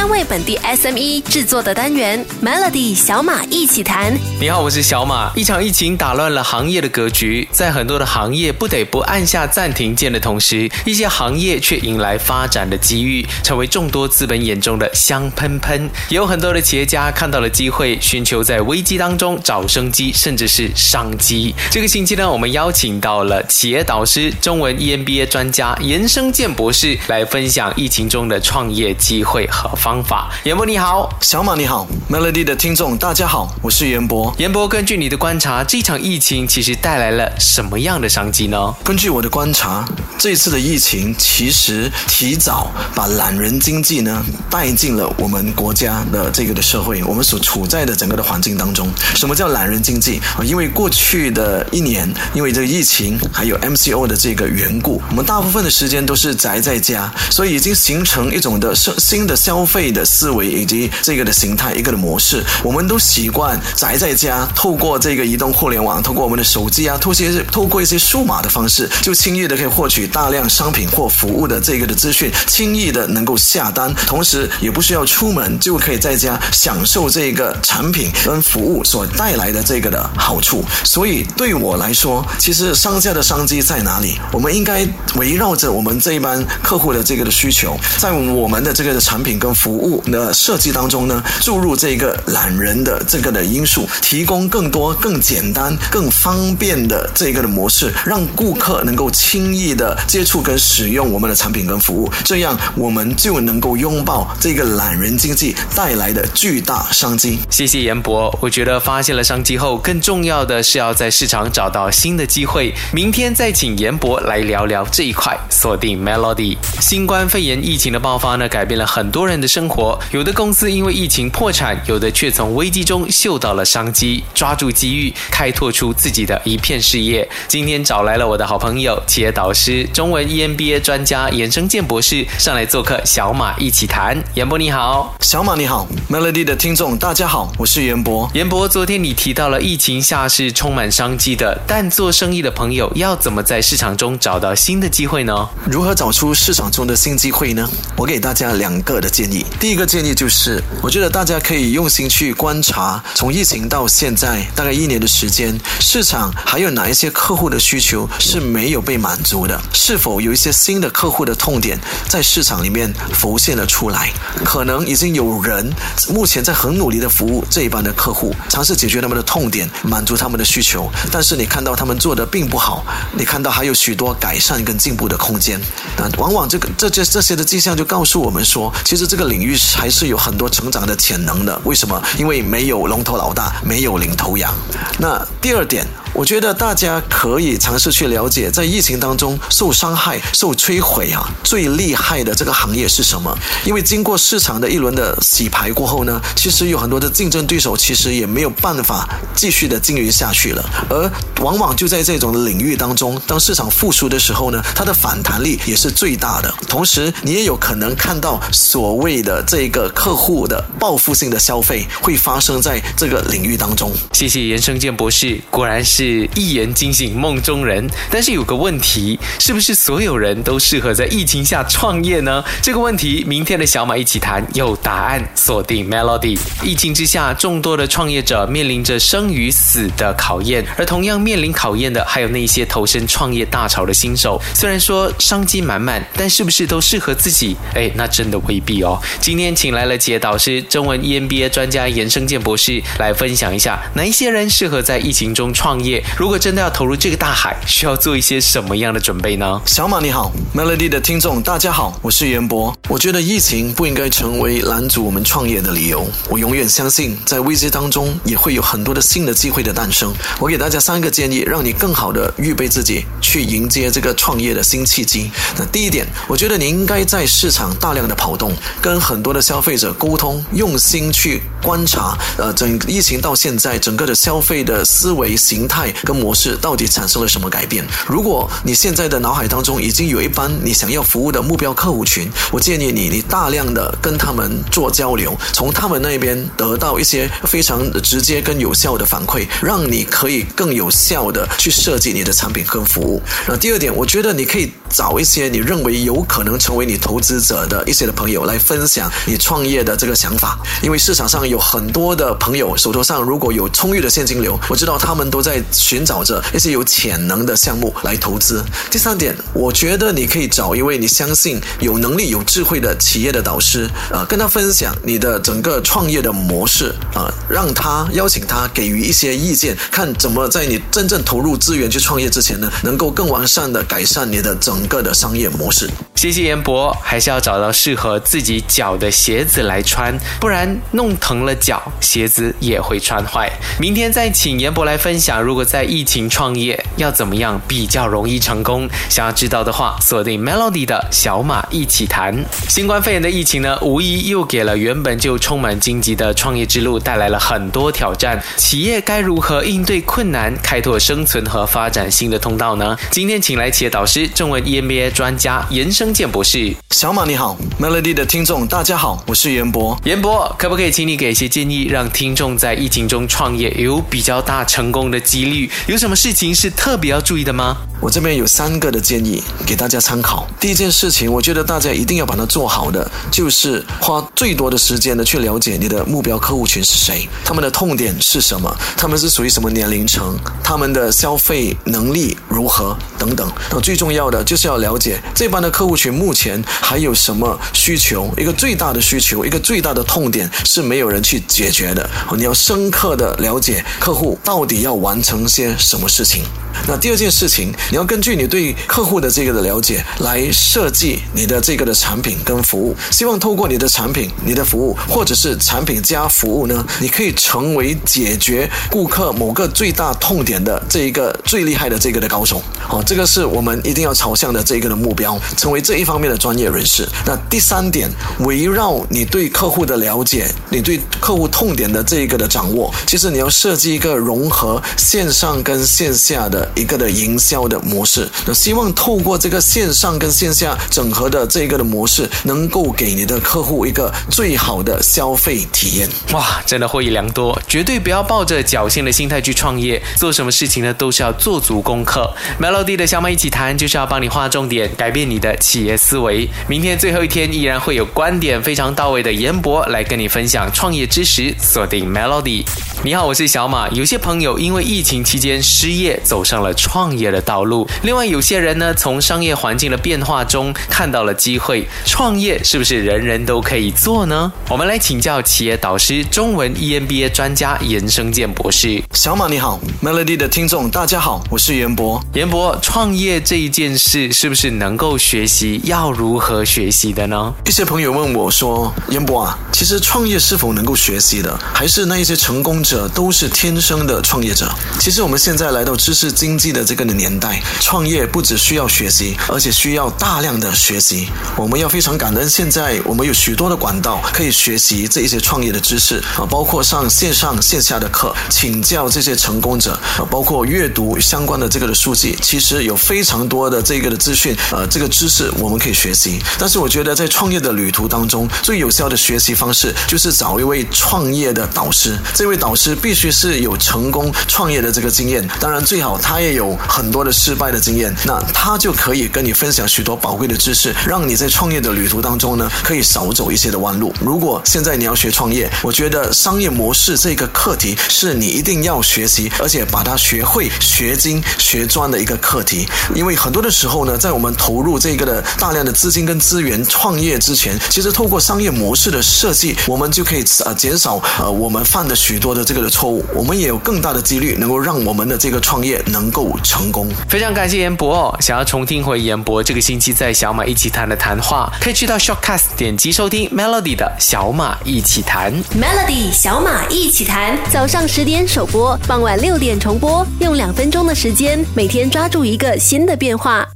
专为本地 SME 制作的单元 Melody 小马一起谈。你好，我是小马。一场疫情打乱了行业的格局，在很多的行业不得不按下暂停键的同时，一些行业却迎来发展的机遇，成为众多资本眼中的香喷喷。也有很多的企业家看到了机会，寻求在危机当中找生机，甚至是商机。这个星期呢，我们邀请到了企业导师、中文 EMBA 专家严生健博士来分享疫情中的创业机会和方法。严博你好，小马你好，Melody 的听众大家好，我是严博。严博，根据你的观察，这场疫情其实带来了什么样的商机呢？根据我的观察，这次的疫情其实提早把懒人经济呢带进了我们国家的这个的社会，我们所处在的整个的环境当中。什么叫懒人经济啊？因为过去的一年，因为这个疫情还有 MCO 的这个缘故，我们大部分的时间都是宅在家，所以已经形成一种的新新的消费的思维以及这个的形态，一个的模式。我们都习惯宅在家，透过这个移动互联网，透过我们的手机啊，透些透过一些数码的方式，就轻易的可以获取大量商品或服务的这个的资讯，轻易的能够下单，同时也不需要出门，就可以在家享受这个产品跟服务所带来的这个的好处。所以对我来说，其实商家的商机在哪里？我们应该围绕着我们这一班客户的这个的需求，在我们的这个的产品跟服服务的设计当中呢，注入这个懒人的这个的因素，提供更多、更简单、更方便的这个的模式，让顾客能够轻易的接触跟使用我们的产品跟服务，这样我们就能够拥抱这个懒人经济带来的巨大商机。谢谢严博，我觉得发现了商机后，更重要的是要在市场找到新的机会。明天再请严博来聊聊这一块。锁定 Melody。新冠肺炎疫情的爆发呢，改变了很多人的生活。有的公司因为疫情破产，有的却从危机中嗅到了商机，抓住机遇，开拓出自己的一片事业。今天找来了我的好朋友、企业导师、中文 EMBA 专家严生健博士上来做客，小马一起谈。严博你好，小马你好，Melody 的听众大家好，我是严博。严博，昨天你提到了疫情下是充满商机的，但做生意的朋友要怎么在市场中找到新的机会呢？如何找出市场中的新机会呢？我给大家两个的建议。第一个建议就是，我觉得大家可以用心去观察，从疫情到现在大概一年的时间，市场还有哪一些客户的需求是没有被满足的？是否有一些新的客户的痛点在市场里面浮现了出来？可能已经有人目前在很努力的服务这一班的客户，尝试解决他们的痛点，满足他们的需求，但是你看到他们做的并不好，你看到还有许多改善跟进步的空间。那往往这个这这这些的迹象就告诉我们说，其实这个领域还是有很多成长的潜能的。为什么？因为没有龙头老大，没有领头羊。那第二点。我觉得大家可以尝试去了解，在疫情当中受伤害、受摧毁啊，最厉害的这个行业是什么？因为经过市场的一轮的洗牌过后呢，其实有很多的竞争对手其实也没有办法继续的经营下去了。而往往就在这种领域当中，当市场复苏的时候呢，它的反弹力也是最大的。同时，你也有可能看到所谓的这个客户的报复性的消费会发生在这个领域当中。谢谢严生健博士，果然是。是一言惊醒梦中人，但是有个问题，是不是所有人都适合在疫情下创业呢？这个问题，明天的小马一起谈有答案。锁定 Melody。疫情之下，众多的创业者面临着生与死的考验，而同样面临考验的，还有那些投身创业大潮的新手。虽然说商机满满，但是不是都适合自己？哎，那真的未必哦。今天请来了企业导师、中文 EMBA 专家严生健博士来分享一下，哪一些人适合在疫情中创业。如果真的要投入这个大海，需要做一些什么样的准备呢？小马你好，Melody 的听众大家好，我是袁博。我觉得疫情不应该成为拦阻我们创业的理由。我永远相信，在危机当中也会有很多的新的机会的诞生。我给大家三个建议，让你更好的预备自己，去迎接这个创业的新契机。那第一点，我觉得你应该在市场大量的跑动，跟很多的消费者沟通，用心去观察。呃，整疫情到现在，整个的消费的思维形态态。跟模式到底产生了什么改变？如果你现在的脑海当中已经有一班你想要服务的目标客户群，我建议你，你大量的跟他们做交流，从他们那边得到一些非常直接跟有效的反馈，让你可以更有效的去设计你的产品跟服务。那第二点，我觉得你可以找一些你认为有可能成为你投资者的一些的朋友来分享你创业的这个想法，因为市场上有很多的朋友手头上如果有充裕的现金流，我知道他们都在寻找着一些有潜能的项目来投资。第三点，我觉得你可以找一位你相信有能力、有智慧的企业的导师，呃，跟他分享你的整个创业的模式，啊，让他邀请他给予一些意见，看怎么在你真正投入资源去创业之前呢，能够更完善的改善你的整个的商业模式。谢谢严博，还是要找到适合自己脚的鞋子来穿，不然弄疼了脚，鞋子也会穿坏。明天再请严博来分享，如果在疫情创业要怎么样比较容易成功？想要知道的话，锁定 Melody 的小马一起谈。新冠肺炎的疫情呢，无疑又给了原本就充满荆棘的创业之路带来了很多挑战。企业该如何应对困难，开拓生存和发展新的通道呢？今天请来企业导师、中文 EMBA 专家严生。健博士，小马你好，Melody 的听众大家好，我是严博。严博，可不可以请你给一些建议，让听众在疫情中创业有比较大成功的几率？有什么事情是特别要注意的吗？我这边有三个的建议给大家参考。第一件事情，我觉得大家一定要把它做好的，就是花最多的时间呢去了解你的目标客户群是谁，他们的痛点是什么，他们是属于什么年龄层，他们的消费能力如何等等。那最重要的就是要了解这帮的客户群目前还有什么需求，一个最大的需求，一个最大的痛点是没有人去解决的。你要深刻的了解客户到底要完成些什么事情。那第二件事情。你要根据你对客户的这个的了解来设计你的这个的产品跟服务，希望透过你的产品、你的服务，或者是产品加服务呢，你可以成为解决顾客某个最大痛点的这一个最厉害的这个的高手。哦，这个是我们一定要朝向的这一个的目标，成为这一方面的专业人士。那第三点，围绕你对客户的了解，你对客户痛点的这一个的掌握，其实你要设计一个融合线上跟线下的一个的营销的。模式，那希望透过这个线上跟线下整合的这个的模式，能够给你的客户一个最好的消费体验。哇，真的获益良多，绝对不要抱着侥幸的心态去创业。做什么事情呢，都是要做足功课。Melody 的小马一起谈，就是要帮你画重点，改变你的企业思维。明天最后一天，依然会有观点非常到位的严博来跟你分享创业知识。锁定 Melody。你好，我是小马。有些朋友因为疫情期间失业，走上了创业的道路。另外，有些人呢，从商业环境的变化中看到了机会，创业是不是人人都可以做呢？我们来请教企业导师、中文 EMBA 专家严生健博士。小马你好，Melody 的听众大家好，我是严博。严博，创业这一件事是不是能够学习？要如何学习的呢？一些朋友问我说：“严博啊，其实创业是否能够学习的？还是那一些成功者都是天生的创业者？”其实我们现在来到知识经济的这个的年代。创业不只需要学习，而且需要大量的学习。我们要非常感恩，现在我们有许多的管道可以学习这一些创业的知识啊，包括上线上线下的课，请教这些成功者，包括阅读相关的这个的书籍。其实有非常多的这个的资讯，呃，这个知识我们可以学习。但是我觉得在创业的旅途当中，最有效的学习方式就是找一位创业的导师。这位导师必须是有成功创业的这个经验，当然最好他也有很多的失。败的经验，那他就可以跟你分享许多宝贵的知识，让你在创业的旅途当中呢，可以少走一些的弯路。如果现在你要学创业，我觉得商业模式这个课题是你一定要学习，而且把它学会、学精、学专的一个课题。因为很多的时候呢，在我们投入这个的大量的资金跟资源创业之前，其实透过商业模式的设计，我们就可以呃减少呃我们犯的许多的这个的错误，我们也有更大的几率能够让我们的这个创业能够成功。非常。感谢严博，想要重听回严博这个星期在小马一起谈的谈话，可以去到 Shortcast 点击收听 Melody 的小马一起谈。Melody 小马一起谈，早上十点首播，傍晚六点重播，用两分钟的时间，每天抓住一个新的变化。